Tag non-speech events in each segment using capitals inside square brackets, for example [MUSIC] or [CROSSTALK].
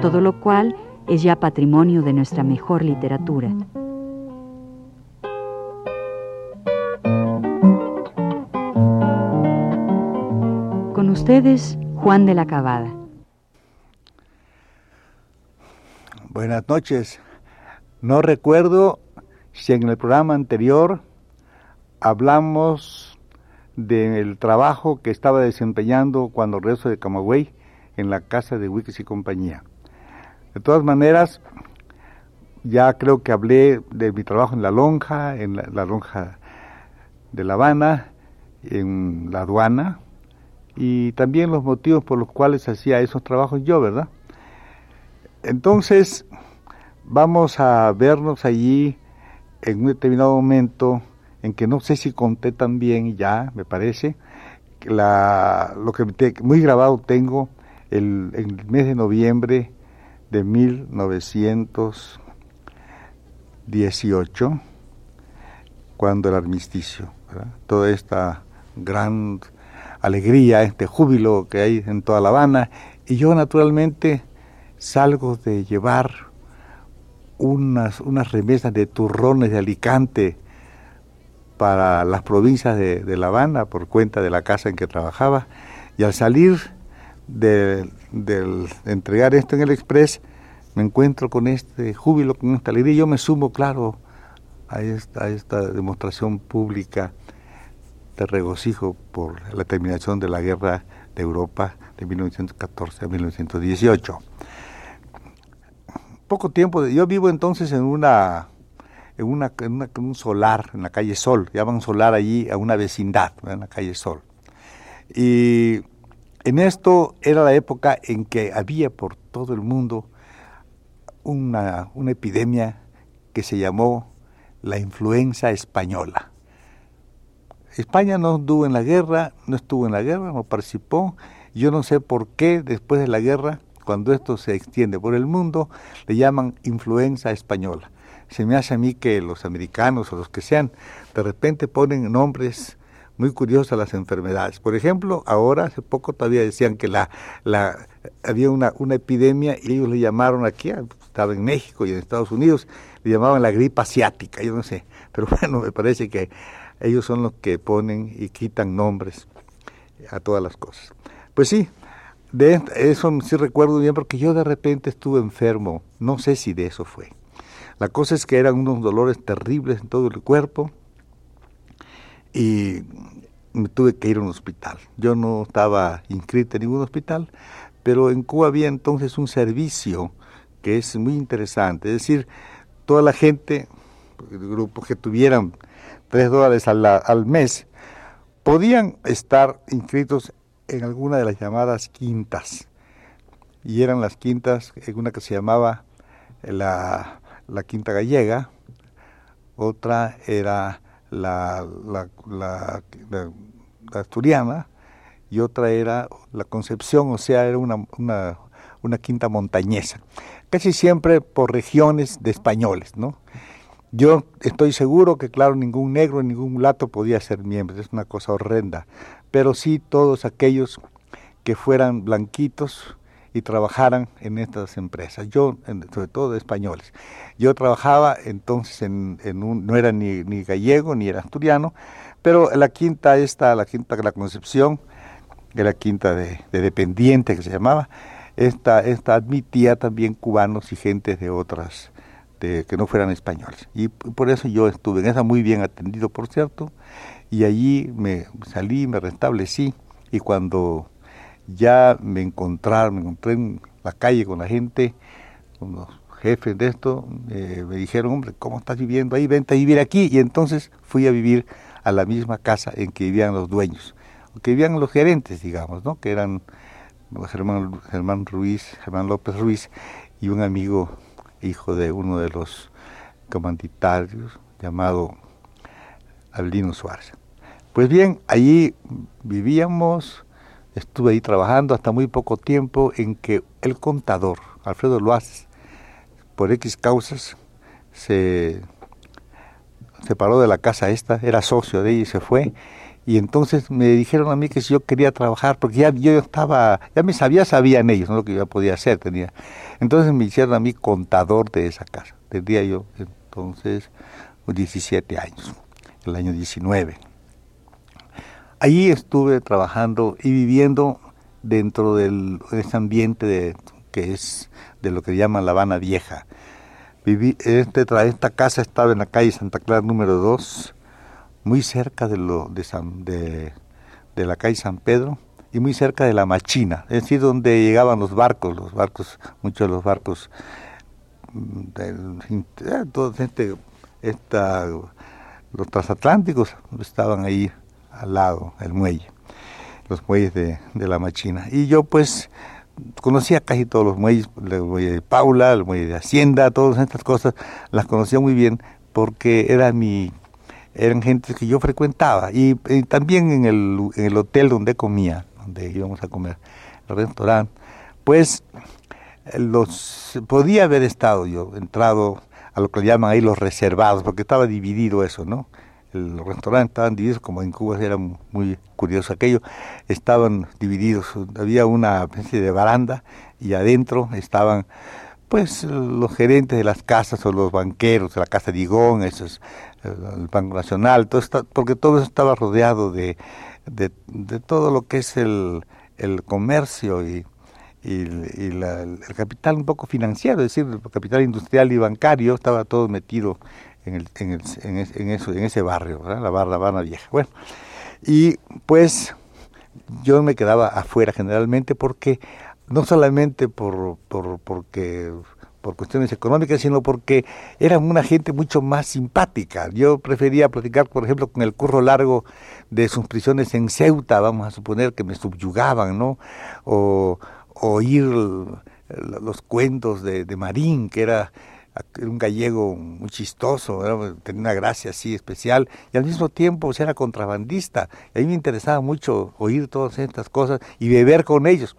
todo lo cual es ya patrimonio de nuestra mejor literatura. Con ustedes, Juan de la Cabada. Buenas noches. No recuerdo si en el programa anterior hablamos del trabajo que estaba desempeñando cuando regreso de Camagüey en la casa de Wikis y compañía. De todas maneras, ya creo que hablé de mi trabajo en la lonja, en la, lonja de La Habana, en la aduana, y también los motivos por los cuales hacía esos trabajos yo, ¿verdad? Entonces, vamos a vernos allí en un determinado momento en que no sé si conté también ya, me parece, la, lo que muy grabado tengo el, el, mes de noviembre de 1918, cuando el armisticio, toda esta gran alegría, este júbilo que hay en toda La Habana, y yo naturalmente salgo de llevar unas, unas remesas de turrones de Alicante, para las provincias de, La Habana por cuenta de la casa en que trabajaba. Y al salir de, entregar esto en el Express, me encuentro con este júbilo, con esta alegría. Yo me sumo, claro, a esta, a esta demostración pública de regocijo por la terminación de la guerra de Europa de 1914 a 1918. Poco tiempo, yo vivo entonces en una en, una, en, un solar, en la calle Sol, llaman solar allí a una vecindad, en la calle Sol. Y en esto era la época en que había por todo el mundo una, una epidemia que se llamó la influenza española. España no estuvo en la guerra, no estuvo en la guerra, no participó. Yo no sé por qué después de la guerra, cuando esto se extiende por el mundo, le llaman influenza española se me hace a mí que los americanos o los que sean, de repente ponen nombres muy curiosos a las enfermedades. Por ejemplo, ahora, hace poco todavía decían que la, había una, una epidemia y ellos le llamaron aquí, estaba en México y en Estados Unidos, le llamaban la gripe asiática, yo no sé. [LAUGHS] Pero bueno, me parece que ellos son los que ponen y quitan nombres a todas las cosas. Pues sí, de eso sí recuerdo bien porque yo de repente estuve enfermo, no sé si de eso fue. La cosa es que eran unos dolores terribles en todo el cuerpo y me tuve que ir a un hospital. Yo no estaba inscrito en ningún hospital, pero en Cuba había entonces un servicio que es muy interesante. Es decir, toda la gente, grupos que tuvieran tres dólares al, al mes, podían estar inscritos en alguna de las llamadas quintas. Y eran las quintas, en una que se llamaba la la Quinta Gallega, otra era la, la, Asturiana y otra era la Concepción, o sea, era una, una, una quinta montañesa, casi siempre por regiones de españoles, ¿no? Yo estoy seguro que, claro, ningún negro, ningún mulato podía ser miembro, es una cosa horrenda, pero sí todos aquellos que fueran blanquitos, y trabajaran en estas empresas, yo, sobre todo de españoles. Yo trabajaba entonces en, en un, no era ni, ni, gallego ni era asturiano, pero la quinta esta, la quinta de la Concepción, que era quinta de, dependiente que se llamaba, esta, esta admitía también cubanos y gentes de otras, de, que no fueran españoles. Y por eso yo estuve en esa muy bien atendido, por cierto, y allí me salí, me restablecí, y cuando ya me encontraron, me encontré en la calle con la gente, con los jefes de esto, eh, me dijeron, hombre, ¿cómo estás viviendo ahí? Vente a vivir aquí. Y entonces fui a vivir a la misma casa en que vivían los dueños, que vivían los gerentes, digamos, ¿no? que eran Germán, Germán Ruiz, Germán López Ruiz, y un amigo, hijo de uno de los comanditarios, llamado Abelino Suárez. Pues bien, allí vivíamos, estuve ahí trabajando hasta muy poco tiempo en que el contador, Alfredo Loaz, por X causas, se separó de la casa esta, era socio de ella y se fue. Y entonces me dijeron a mí que si yo quería trabajar, porque ya yo estaba, ya me sabía, sabían ellos, lo que yo podía hacer, tenía. Entonces me hicieron a mí contador de esa casa. Tendría yo entonces 17 años, el año 19. Ahí estuve trabajando y viviendo dentro del, de ese ambiente de, que es de lo que llaman La Habana Vieja. Viví, este, esta casa estaba en la calle Santa Clara número 2, muy cerca de, lo, de, la calle San Pedro y muy cerca de la Machina, es decir, donde llegaban los barcos, los barcos, muchos de los barcos, mm, del, eh, este, los transatlánticos estaban ahí al lado, el muelle, los muelles de, de la Machina. Y yo pues conocía casi todos los muelles, el muelle de Paula, el muelle de Hacienda, todas estas cosas, las conocía muy bien porque era mi, eran gente que yo frecuentaba y, también en el, en el, hotel donde comía, donde íbamos a comer, el restaurante, pues los podía haber estado yo, entrado a lo que llaman ahí los reservados, porque estaba dividido eso, ¿no? Los restaurantes estaban divididos, como en Cuba era muy curioso aquello, estaban divididos, había una especie de baranda y adentro estaban pues los gerentes de las casas o los banqueros de la Casa de Igón, eso es, el Banco Nacional, todo porque todo eso estaba rodeado de, de, todo lo que es el, el comercio y, y, el capital un poco financiero, es decir, el capital industrial y bancario estaba todo metido en, en, eso, en ese barrio, la barra, vieja. Bueno, y pues yo me quedaba afuera generalmente porque no solamente por, por porque por cuestiones económicas, sino porque eran una gente mucho más simpática. Yo prefería platicar, por ejemplo, con el curro largo de sus prisiones en Ceuta, vamos a suponer que me subyugaban, ¿no? O oír los cuentos de, de Marín, que era un gallego muy chistoso, tenía una gracia así especial y al mismo tiempo era contrabandista. Y a mí me interesaba mucho oír todas estas cosas y beber con ellos.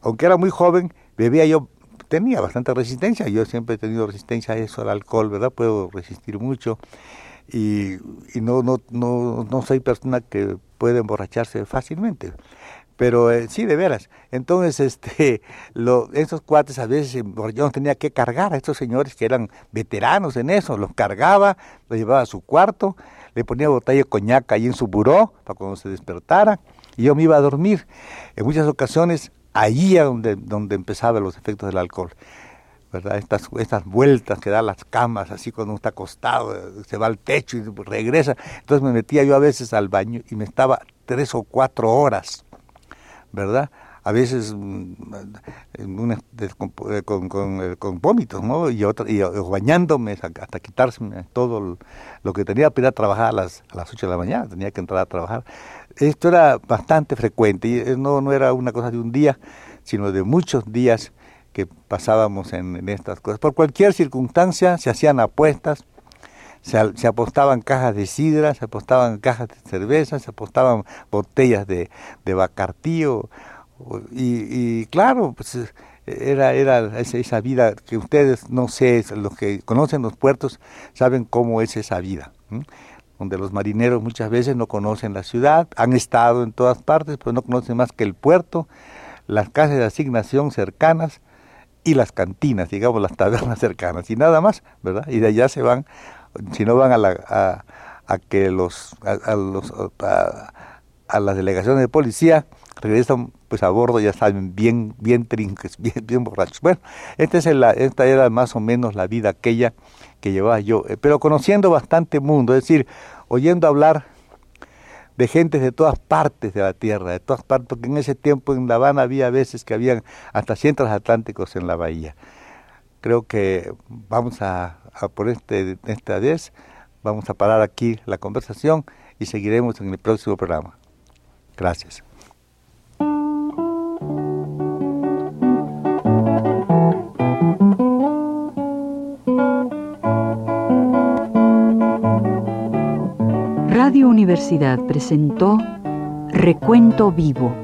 Aunque era muy joven, bebía yo, tenía bastante resistencia, yo siempre he tenido resistencia a eso, al alcohol, ¿verdad? Puedo resistir mucho y, y no, no, no, no soy persona que puede emborracharse fácilmente pero eh, sí, de veras. Entonces, este, [LAUGHS] lo, esos cuates a veces yo no tenía que cargar a estos señores que eran veteranos en eso, los cargaba, los llevaba a su cuarto, le ponía botella de coñac ahí en su buró para cuando se despertara, y yo me iba a dormir. En muchas ocasiones, allí es donde, donde empezaban los efectos del alcohol. ¿verdad? Estas, estas vueltas que dan las camas, así cuando uno está acostado, se va al techo y regresa. Entonces me metía yo a veces al baño y me estaba tres o cuatro horas ¿verdad? A veces mm, eh, con, con, eh, con, vómitos, ¿no? Y, otra, y, bañándome hasta quitarse todo lo que tenía que ir a trabajar a las, a las 8 de la mañana, tenía que entrar a trabajar. Esto era bastante frecuente y eh, no, no era una cosa de un día, sino de muchos días que pasábamos en estas cosas. Por cualquier circunstancia se hacían apuestas, se, apostaban cajas de sidra, se apostaban cajas de cerveza, se apostaban botellas de, de y, y, claro, pues era, era esa, esa, vida que ustedes, no sé, los que conocen los puertos, saben cómo es esa vida, donde los marineros muchas veces no conocen la ciudad, han estado en todas partes, pero no conocen más que el puerto, las casas de asignación cercanas y las cantinas, digamos, las tabernas [LAUGHS] cercanas, y nada más, ¿verdad? Y de allá se van si no van a, la, a, que los a, los a, las delegaciones de policía regresan pues a bordo ya saben bien bien trinques [LAUGHS] bien, bien borrachos bueno esta es esta era más o menos la vida aquella que llevaba yo eh, pero conociendo bastante mundo es decir oyendo hablar de gentes de todas partes de la tierra, de todas partes, porque en ese tiempo en La Habana había veces que habían hasta cientos atlánticos en la bahía. Creo que vamos a por este, esta vez. Vamos a parar aquí la conversación y seguiremos en el próximo programa. Gracias. Radio Universidad presentó Recuento Vivo